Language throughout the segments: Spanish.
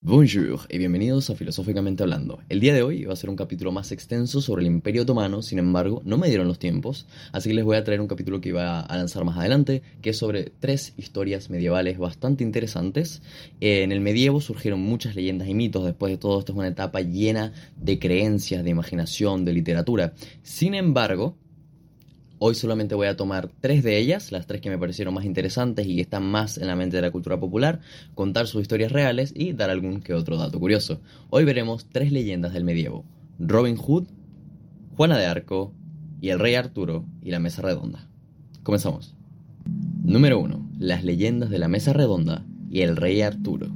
Bonjour y bienvenidos a Filosóficamente Hablando. El día de hoy va a ser un capítulo más extenso sobre el Imperio Otomano, sin embargo, no me dieron los tiempos, así que les voy a traer un capítulo que iba a lanzar más adelante, que es sobre tres historias medievales bastante interesantes. En el medievo surgieron muchas leyendas y mitos, después de todo esto es una etapa llena de creencias, de imaginación, de literatura. Sin embargo, Hoy solamente voy a tomar tres de ellas, las tres que me parecieron más interesantes y que están más en la mente de la cultura popular, contar sus historias reales y dar algún que otro dato curioso. Hoy veremos tres leyendas del medievo. Robin Hood, Juana de Arco y el rey Arturo y la mesa redonda. Comenzamos. Número 1. Las leyendas de la mesa redonda y el rey Arturo.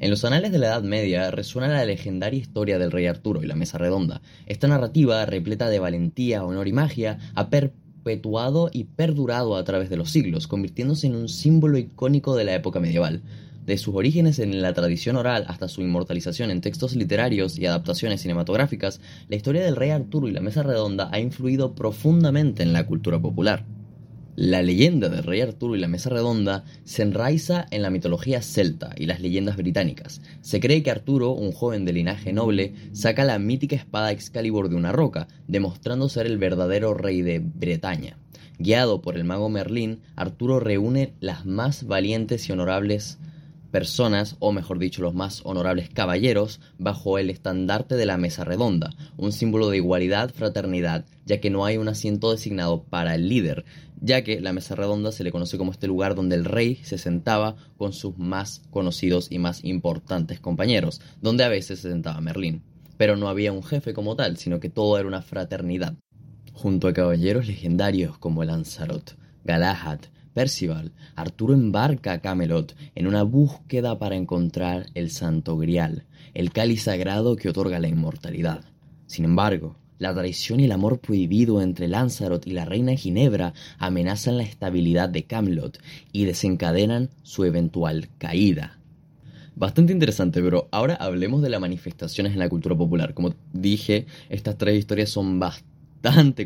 En los anales de la Edad Media resuena la legendaria historia del rey Arturo y la Mesa Redonda. Esta narrativa, repleta de valentía, honor y magia, ha perpetuado y perdurado a través de los siglos, convirtiéndose en un símbolo icónico de la época medieval. De sus orígenes en la tradición oral hasta su inmortalización en textos literarios y adaptaciones cinematográficas, la historia del rey Arturo y la Mesa Redonda ha influido profundamente en la cultura popular. La leyenda del rey Arturo y la mesa redonda se enraiza en la mitología celta y las leyendas británicas. Se cree que Arturo, un joven de linaje noble, saca la mítica espada Excalibur de una roca, demostrando ser el verdadero rey de Bretaña. Guiado por el mago Merlín, Arturo reúne las más valientes y honorables personas, o mejor dicho, los más honorables caballeros, bajo el estandarte de la mesa redonda, un símbolo de igualdad, fraternidad, ya que no hay un asiento designado para el líder, ya que la mesa redonda se le conoce como este lugar donde el rey se sentaba con sus más conocidos y más importantes compañeros, donde a veces se sentaba Merlín. Pero no había un jefe como tal, sino que todo era una fraternidad. Junto a caballeros legendarios como Lanzarote, Galahad, Percival, Arturo embarca a Camelot en una búsqueda para encontrar el Santo Grial, el cáliz sagrado que otorga la inmortalidad. Sin embargo, la traición y el amor prohibido entre Lanzarote y la reina Ginebra amenazan la estabilidad de Camelot y desencadenan su eventual caída. Bastante interesante, pero ahora hablemos de las manifestaciones en la cultura popular. Como dije, estas tres historias son bastante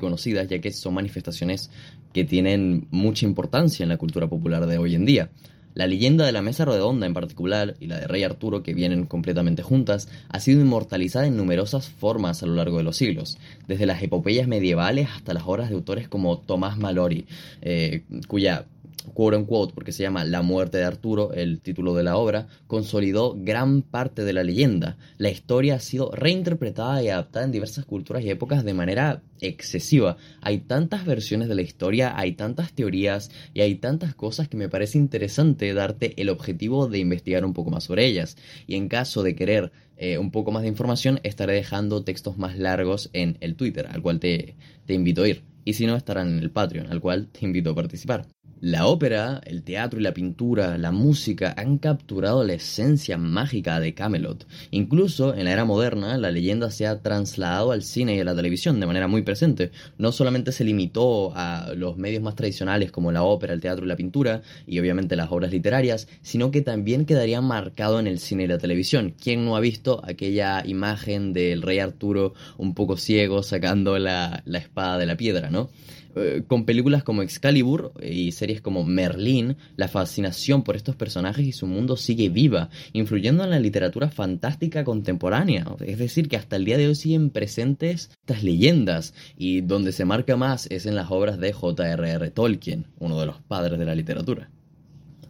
conocidas, ya que son manifestaciones que tienen mucha importancia en la cultura popular de hoy en día. La leyenda de la mesa redonda en particular y la de Rey Arturo, que vienen completamente juntas, ha sido inmortalizada en numerosas formas a lo largo de los siglos, desde las epopeyas medievales hasta las obras de autores como Tomás Mallory, eh, cuya quote unquote, porque se llama La muerte de Arturo, el título de la obra, consolidó gran parte de la leyenda. La historia ha sido reinterpretada y adaptada en diversas culturas y épocas de manera excesiva. Hay tantas versiones de la historia, hay tantas teorías y hay tantas cosas que me parece interesante darte el objetivo de investigar un poco más sobre ellas. Y en caso de querer eh, un poco más de información, estaré dejando textos más largos en el Twitter, al cual te, te invito a ir. Y si no, estarán en el Patreon, al cual te invito a participar. La ópera, el teatro y la pintura, la música han capturado la esencia mágica de Camelot. Incluso en la era moderna, la leyenda se ha trasladado al cine y a la televisión de manera muy presente. No solamente se limitó a los medios más tradicionales como la ópera, el teatro y la pintura, y obviamente las obras literarias, sino que también quedaría marcado en el cine y la televisión. ¿Quién no ha visto aquella imagen del rey Arturo un poco ciego sacando la, la espada de la piedra, no? Eh, con películas como Excalibur y series como Merlín, la fascinación por estos personajes y su mundo sigue viva, influyendo en la literatura fantástica contemporánea. Es decir, que hasta el día de hoy siguen presentes estas leyendas y donde se marca más es en las obras de J.R.R. Tolkien, uno de los padres de la literatura.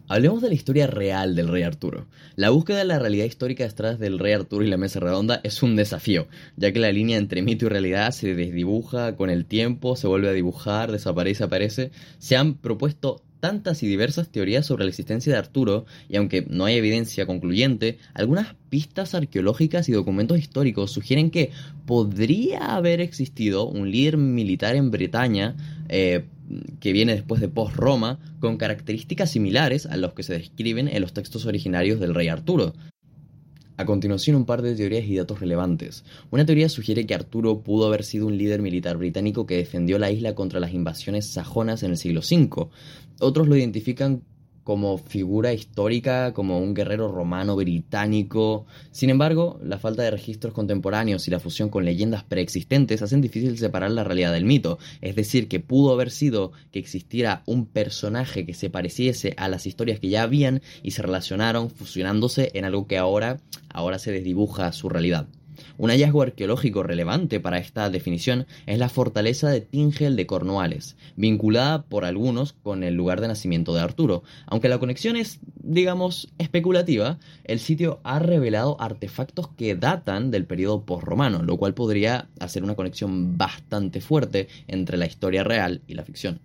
Hablemos de la historia real del rey Arturo. La búsqueda de la realidad histórica detrás del rey Arturo y la mesa redonda es un desafío, ya que la línea entre mito y realidad se desdibuja con el tiempo, se vuelve a dibujar, desaparece, aparece. Se han propuesto tantas y diversas teorías sobre la existencia de Arturo, y aunque no hay evidencia concluyente, algunas pistas arqueológicas y documentos históricos sugieren que podría haber existido un líder militar en Bretaña eh, que viene después de post-Roma, con características similares a los que se describen en los textos originarios del rey Arturo. A continuación, un par de teorías y datos relevantes. Una teoría sugiere que Arturo pudo haber sido un líder militar británico que defendió la isla contra las invasiones sajonas en el siglo V. Otros lo identifican como figura histórica, como un guerrero romano británico. Sin embargo, la falta de registros contemporáneos y la fusión con leyendas preexistentes hacen difícil separar la realidad del mito. Es decir, que pudo haber sido que existiera un personaje que se pareciese a las historias que ya habían y se relacionaron fusionándose en algo que ahora, ahora se desdibuja su realidad. Un hallazgo arqueológico relevante para esta definición es la fortaleza de Tingel de Cornualles, vinculada por algunos con el lugar de nacimiento de Arturo. Aunque la conexión es, digamos, especulativa, el sitio ha revelado artefactos que datan del periodo posromano, lo cual podría hacer una conexión bastante fuerte entre la historia real y la ficción.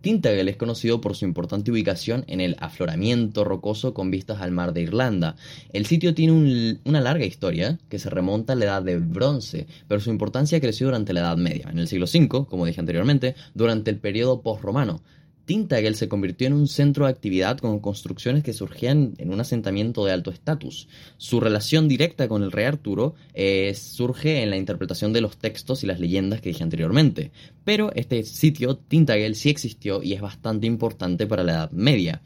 Tintagel es conocido por su importante ubicación en el afloramiento rocoso con vistas al mar de Irlanda. El sitio tiene una larga historia que se remonta a la edad de bronce, pero su importancia creció durante la Edad Media, en el siglo V, como dije anteriormente, durante el periodo postromano. Tintagel se convirtió en un centro de actividad con construcciones que surgían en un asentamiento de alto estatus. Su relación directa con el rey Arturo eh, surge en la interpretación de los textos y las leyendas que dije anteriormente. Pero este sitio, Tintagel, sí existió y es bastante importante para la Edad Media.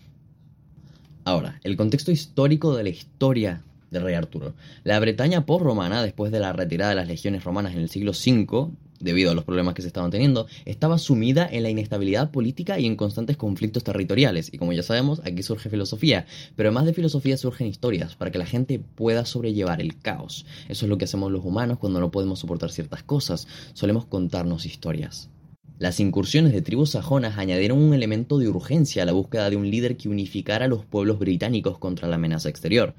Ahora, el contexto histórico de la historia del rey Arturo. La Bretaña post-romana, después de la retirada de las legiones romanas en el siglo V, debido a los problemas que se estaban teniendo, estaba sumida en la inestabilidad política y en constantes conflictos territoriales. Y como ya sabemos, aquí surge filosofía, pero además de filosofía surgen historias para que la gente pueda sobrellevar el caos. Eso es lo que hacemos los humanos cuando no podemos soportar ciertas cosas, solemos contarnos historias. Las incursiones de tribus sajonas añadieron un elemento de urgencia a la búsqueda de un líder que unificara a los pueblos británicos contra la amenaza exterior.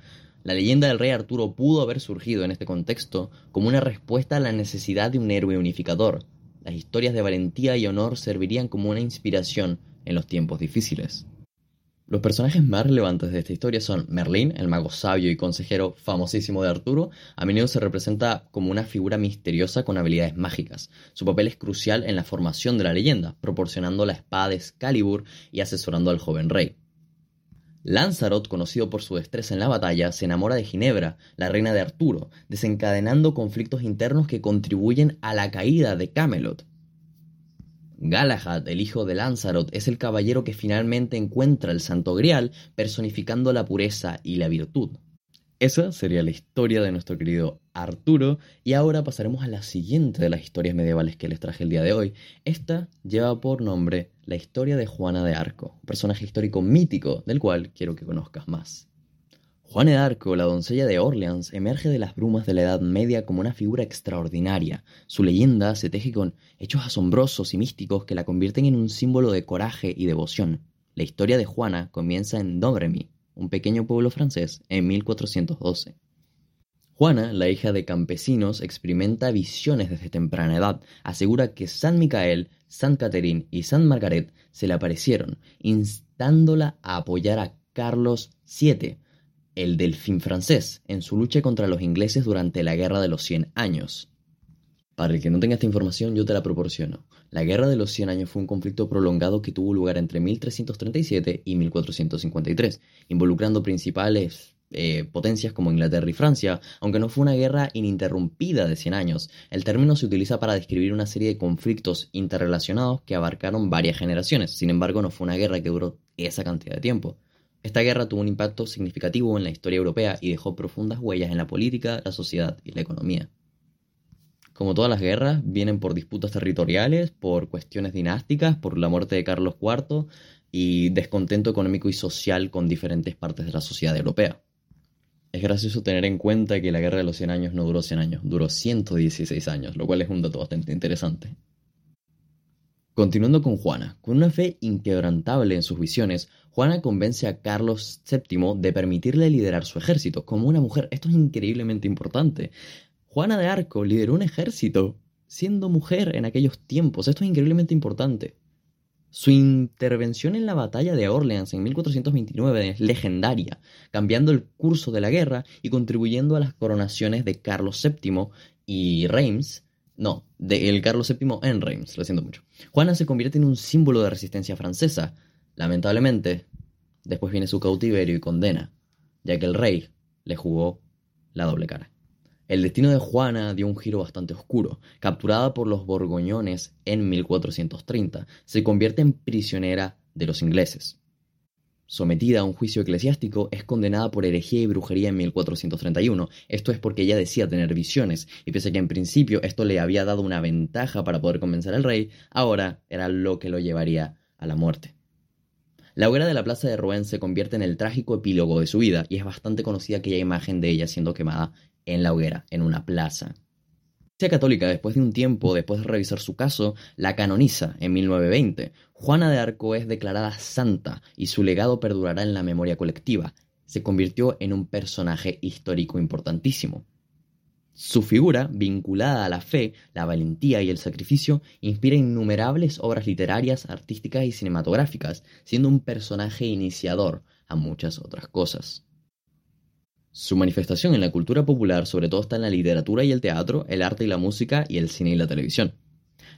La leyenda del rey Arturo pudo haber surgido en este contexto como una respuesta a la necesidad de un héroe unificador. Las historias de valentía y honor servirían como una inspiración en los tiempos difíciles. Los personajes más relevantes de esta historia son Merlín, el mago sabio y consejero famosísimo de Arturo. A menudo se representa como una figura misteriosa con habilidades mágicas. Su papel es crucial en la formación de la leyenda, proporcionando la espada de Excalibur y asesorando al joven rey. Lanzarote, conocido por su destreza en la batalla, se enamora de Ginebra, la reina de Arturo, desencadenando conflictos internos que contribuyen a la caída de Camelot. Galahad, el hijo de Lanzarote, es el caballero que finalmente encuentra el Santo Grial, personificando la pureza y la virtud. Esa sería la historia de nuestro querido Arturo y ahora pasaremos a la siguiente de las historias medievales que les traje el día de hoy. Esta lleva por nombre la historia de Juana de Arco, un personaje histórico mítico del cual quiero que conozcas más. Juana de Arco, la doncella de Orleans, emerge de las brumas de la Edad Media como una figura extraordinaria. Su leyenda se teje con hechos asombrosos y místicos que la convierten en un símbolo de coraje y devoción. La historia de Juana comienza en Domremy, un pequeño pueblo francés, en 1412. Juana, la hija de campesinos, experimenta visiones desde temprana edad. Asegura que San Micael, San Catherine y San Margaret se le aparecieron, instándola a apoyar a Carlos VII, el delfín francés, en su lucha contra los ingleses durante la Guerra de los Cien Años. Para el que no tenga esta información, yo te la proporciono. La Guerra de los Cien Años fue un conflicto prolongado que tuvo lugar entre 1337 y 1453, involucrando principales eh, potencias como Inglaterra y Francia, aunque no fue una guerra ininterrumpida de 100 años. El término se utiliza para describir una serie de conflictos interrelacionados que abarcaron varias generaciones. Sin embargo, no fue una guerra que duró esa cantidad de tiempo. Esta guerra tuvo un impacto significativo en la historia europea y dejó profundas huellas en la política, la sociedad y la economía. Como todas las guerras, vienen por disputas territoriales, por cuestiones dinásticas, por la muerte de Carlos IV y descontento económico y social con diferentes partes de la sociedad europea. Es gracioso tener en cuenta que la Guerra de los 100 años no duró 100 años, duró 116 años, lo cual es un dato bastante interesante. Continuando con Juana, con una fe inquebrantable en sus visiones, Juana convence a Carlos VII de permitirle liderar su ejército. Como una mujer, esto es increíblemente importante. Juana de Arco lideró un ejército siendo mujer en aquellos tiempos. Esto es increíblemente importante. Su intervención en la batalla de Orleans en 1429 es legendaria, cambiando el curso de la guerra y contribuyendo a las coronaciones de Carlos VII y Reims. No, de el Carlos VII en Reims, lo siento mucho. Juana se convierte en un símbolo de resistencia francesa. Lamentablemente, después viene su cautiverio y condena, ya que el rey le jugó la doble cara. El destino de Juana dio un giro bastante oscuro. Capturada por los borgoñones en 1430, se convierte en prisionera de los ingleses. Sometida a un juicio eclesiástico, es condenada por herejía y brujería en 1431. Esto es porque ella decía tener visiones, y pese a que en principio esto le había dado una ventaja para poder convencer al rey, ahora era lo que lo llevaría a la muerte. La hoguera de la plaza de Rouen se convierte en el trágico epílogo de su vida, y es bastante conocida aquella imagen de ella siendo quemada en la hoguera, en una plaza. La Católica, después de un tiempo, después de revisar su caso, la canoniza en 1920. Juana de Arco es declarada santa y su legado perdurará en la memoria colectiva. Se convirtió en un personaje histórico importantísimo. Su figura, vinculada a la fe, la valentía y el sacrificio, inspira innumerables obras literarias, artísticas y cinematográficas, siendo un personaje iniciador a muchas otras cosas. Su manifestación en la cultura popular sobre todo está en la literatura y el teatro, el arte y la música y el cine y la televisión.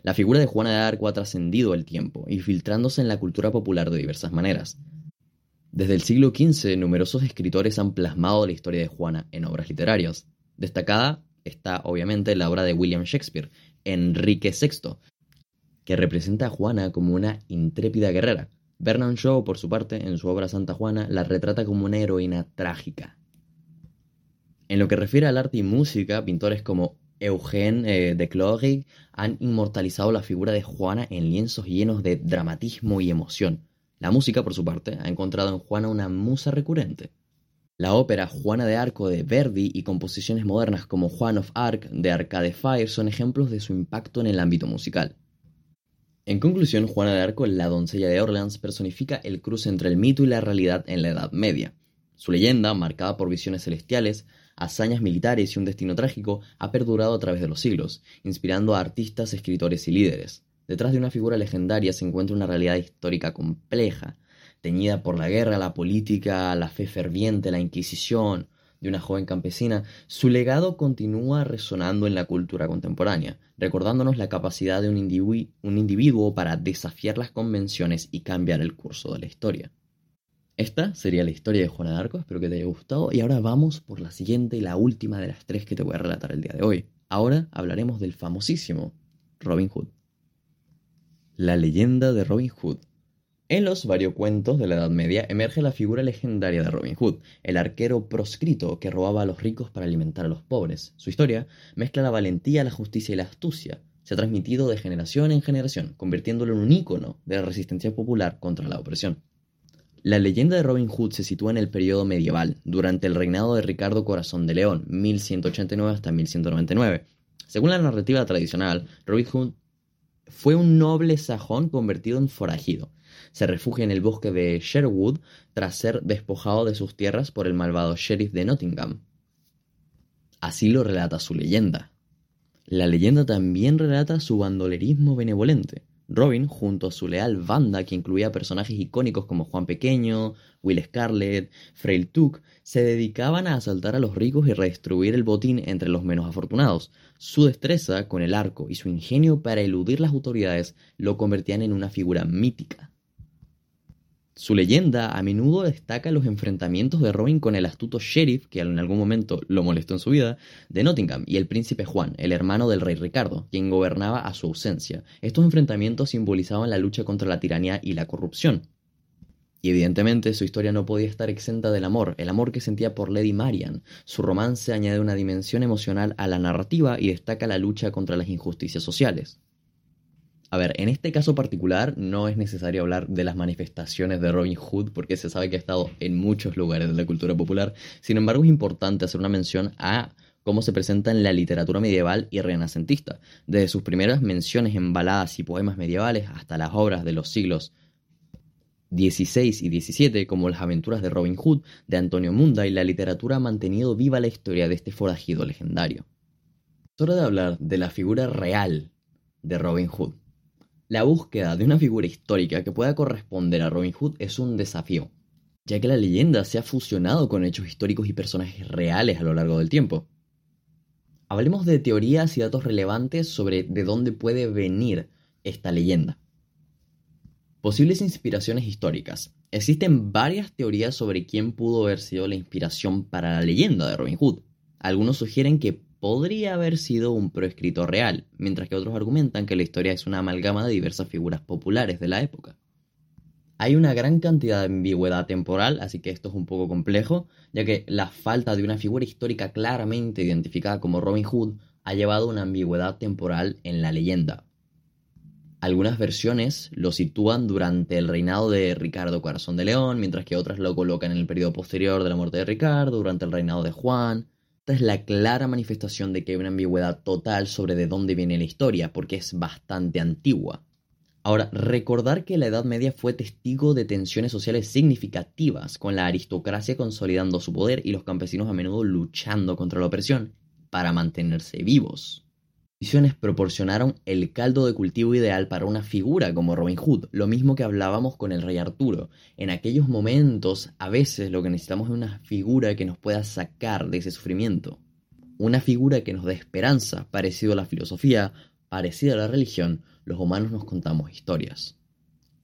La figura de Juana de Arco ha trascendido el tiempo, infiltrándose en la cultura popular de diversas maneras. Desde el siglo XV, numerosos escritores han plasmado la historia de Juana en obras literarias. Destacada está, obviamente, la obra de William Shakespeare, Enrique VI, que representa a Juana como una intrépida guerrera. Bernard Shaw, por su parte, en su obra Santa Juana, la retrata como una heroína trágica, en lo que refiere al arte y música, pintores como Eugène eh, de Clorig han inmortalizado la figura de Juana en lienzos llenos de dramatismo y emoción. La música, por su parte, ha encontrado en Juana una musa recurrente. La ópera Juana de Arco de Verdi y composiciones modernas como Juan of Arc de Arcade Fire son ejemplos de su impacto en el ámbito musical. En conclusión, Juana de Arco, la doncella de Orleans, personifica el cruce entre el mito y la realidad en la Edad Media. Su leyenda, marcada por visiones celestiales, hazañas militares y un destino trágico, ha perdurado a través de los siglos, inspirando a artistas, escritores y líderes. Detrás de una figura legendaria se encuentra una realidad histórica compleja, teñida por la guerra, la política, la fe ferviente, la Inquisición de una joven campesina, su legado continúa resonando en la cultura contemporánea, recordándonos la capacidad de un, un individuo para desafiar las convenciones y cambiar el curso de la historia. Esta sería la historia de Juana de Arco, espero que te haya gustado. Y ahora vamos por la siguiente y la última de las tres que te voy a relatar el día de hoy. Ahora hablaremos del famosísimo Robin Hood. La leyenda de Robin Hood. En los variocuentos de la Edad Media emerge la figura legendaria de Robin Hood, el arquero proscrito que robaba a los ricos para alimentar a los pobres. Su historia mezcla la valentía, la justicia y la astucia. Se ha transmitido de generación en generación, convirtiéndolo en un ícono de la resistencia popular contra la opresión. La leyenda de Robin Hood se sitúa en el periodo medieval, durante el reinado de Ricardo Corazón de León, 1189 hasta 1199. Según la narrativa tradicional, Robin Hood fue un noble sajón convertido en forajido. Se refugia en el bosque de Sherwood tras ser despojado de sus tierras por el malvado sheriff de Nottingham. Así lo relata su leyenda. La leyenda también relata su bandolerismo benevolente. Robin, junto a su leal banda que incluía personajes icónicos como Juan Pequeño, Will Scarlet, Frail Tuck, se dedicaban a asaltar a los ricos y redistribuir el botín entre los menos afortunados. Su destreza con el arco y su ingenio para eludir las autoridades lo convertían en una figura mítica. Su leyenda a menudo destaca los enfrentamientos de Robin con el astuto sheriff, que en algún momento lo molestó en su vida, de Nottingham, y el príncipe Juan, el hermano del rey Ricardo, quien gobernaba a su ausencia. Estos enfrentamientos simbolizaban la lucha contra la tiranía y la corrupción. Y evidentemente su historia no podía estar exenta del amor, el amor que sentía por Lady Marian. Su romance añade una dimensión emocional a la narrativa y destaca la lucha contra las injusticias sociales. A ver, en este caso particular no es necesario hablar de las manifestaciones de Robin Hood porque se sabe que ha estado en muchos lugares de la cultura popular. Sin embargo, es importante hacer una mención a cómo se presenta en la literatura medieval y renacentista, desde sus primeras menciones en baladas y poemas medievales hasta las obras de los siglos XVI y XVII, como Las aventuras de Robin Hood de Antonio Munda, y la literatura ha mantenido viva la historia de este forajido legendario. Es hora de hablar de la figura real de Robin Hood. La búsqueda de una figura histórica que pueda corresponder a Robin Hood es un desafío, ya que la leyenda se ha fusionado con hechos históricos y personajes reales a lo largo del tiempo. Hablemos de teorías y datos relevantes sobre de dónde puede venir esta leyenda. Posibles inspiraciones históricas. Existen varias teorías sobre quién pudo haber sido la inspiración para la leyenda de Robin Hood. Algunos sugieren que podría haber sido un proescrito real, mientras que otros argumentan que la historia es una amalgama de diversas figuras populares de la época. Hay una gran cantidad de ambigüedad temporal, así que esto es un poco complejo, ya que la falta de una figura histórica claramente identificada como Robin Hood ha llevado una ambigüedad temporal en la leyenda. Algunas versiones lo sitúan durante el reinado de Ricardo Corazón de León, mientras que otras lo colocan en el periodo posterior de la muerte de Ricardo, durante el reinado de Juan. Esta es la clara manifestación de que hay una ambigüedad total sobre de dónde viene la historia, porque es bastante antigua. Ahora, recordar que la Edad Media fue testigo de tensiones sociales significativas, con la aristocracia consolidando su poder y los campesinos a menudo luchando contra la opresión para mantenerse vivos. Condiciones proporcionaron el caldo de cultivo ideal para una figura como Robin Hood, lo mismo que hablábamos con el rey Arturo. En aquellos momentos, a veces lo que necesitamos es una figura que nos pueda sacar de ese sufrimiento. Una figura que nos dé esperanza, parecido a la filosofía, parecida a la religión, los humanos nos contamos historias.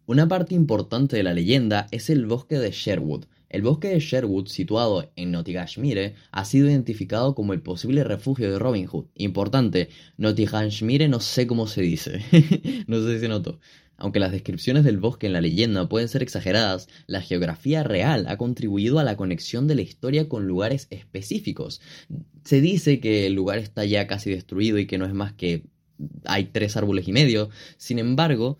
Una parte importante de la leyenda es el bosque de Sherwood. El bosque de Sherwood, situado en Nottinghamshire, ha sido identificado como el posible refugio de Robin Hood. Importante, Nottinghamshire no sé cómo se dice, no sé si se notó. Aunque las descripciones del bosque en la leyenda pueden ser exageradas, la geografía real ha contribuido a la conexión de la historia con lugares específicos. Se dice que el lugar está ya casi destruido y que no es más que hay tres árboles y medio. Sin embargo,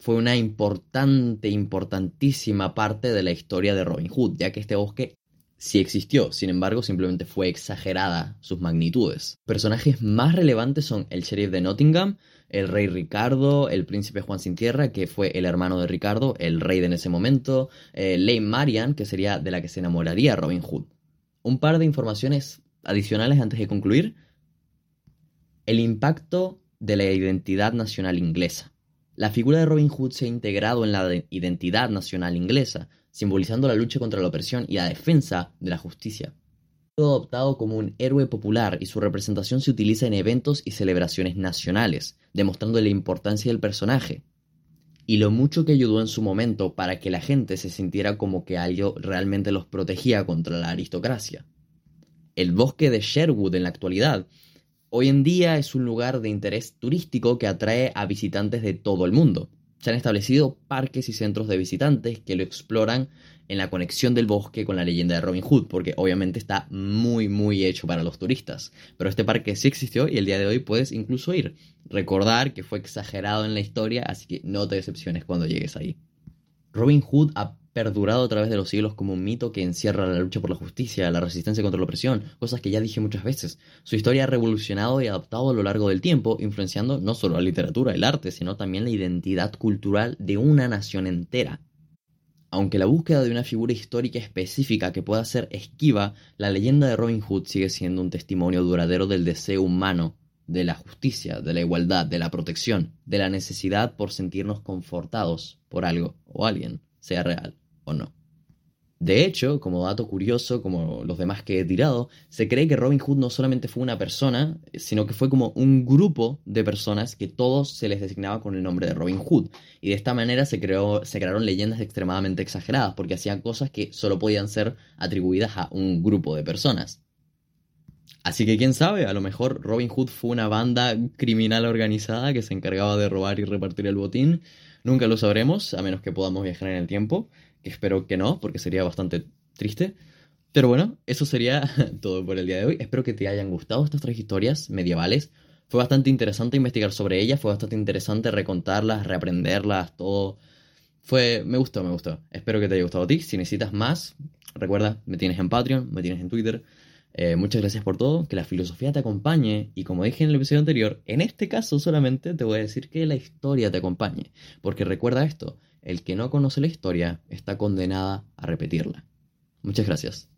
fue una importante, importantísima parte de la historia de Robin Hood, ya que este bosque sí existió, sin embargo simplemente fue exagerada sus magnitudes. Personajes más relevantes son el sheriff de Nottingham, el rey Ricardo, el príncipe Juan Sin Tierra, que fue el hermano de Ricardo, el rey de en ese momento, eh, Lady Marian, que sería de la que se enamoraría Robin Hood. Un par de informaciones adicionales antes de concluir. El impacto de la identidad nacional inglesa. La figura de Robin Hood se ha integrado en la identidad nacional inglesa, simbolizando la lucha contra la opresión y la defensa de la justicia. Adoptado como un héroe popular y su representación se utiliza en eventos y celebraciones nacionales, demostrando la importancia del personaje y lo mucho que ayudó en su momento para que la gente se sintiera como que algo realmente los protegía contra la aristocracia. El bosque de Sherwood en la actualidad Hoy en día es un lugar de interés turístico que atrae a visitantes de todo el mundo. Se han establecido parques y centros de visitantes que lo exploran en la conexión del bosque con la leyenda de Robin Hood, porque obviamente está muy muy hecho para los turistas. Pero este parque sí existió y el día de hoy puedes incluso ir. Recordar que fue exagerado en la historia, así que no te decepciones cuando llegues ahí. Robin Hood perdurado a través de los siglos como un mito que encierra la lucha por la justicia, la resistencia contra la opresión, cosas que ya dije muchas veces. Su historia ha revolucionado y adaptado a lo largo del tiempo, influenciando no solo la literatura, el arte, sino también la identidad cultural de una nación entera. Aunque la búsqueda de una figura histórica específica que pueda ser esquiva, la leyenda de Robin Hood sigue siendo un testimonio duradero del deseo humano de la justicia, de la igualdad, de la protección, de la necesidad por sentirnos confortados por algo o alguien, sea real o no. De hecho, como dato curioso, como los demás que he tirado, se cree que Robin Hood no solamente fue una persona, sino que fue como un grupo de personas que todos se les designaba con el nombre de Robin Hood. Y de esta manera se, creó, se crearon leyendas extremadamente exageradas, porque hacían cosas que solo podían ser atribuidas a un grupo de personas. Así que quién sabe, a lo mejor Robin Hood fue una banda criminal organizada que se encargaba de robar y repartir el botín. Nunca lo sabremos, a menos que podamos viajar en el tiempo espero que no, porque sería bastante triste. Pero bueno, eso sería todo por el día de hoy. Espero que te hayan gustado estas tres historias medievales. Fue bastante interesante investigar sobre ellas, fue bastante interesante recontarlas, reaprenderlas, todo. Fue, me gustó, me gustó. Espero que te haya gustado a ti. Si necesitas más, recuerda, me tienes en Patreon, me tienes en Twitter. Eh, muchas gracias por todo, que la filosofía te acompañe y como dije en el episodio anterior, en este caso solamente te voy a decir que la historia te acompañe, porque recuerda esto, el que no conoce la historia está condenada a repetirla. Muchas gracias.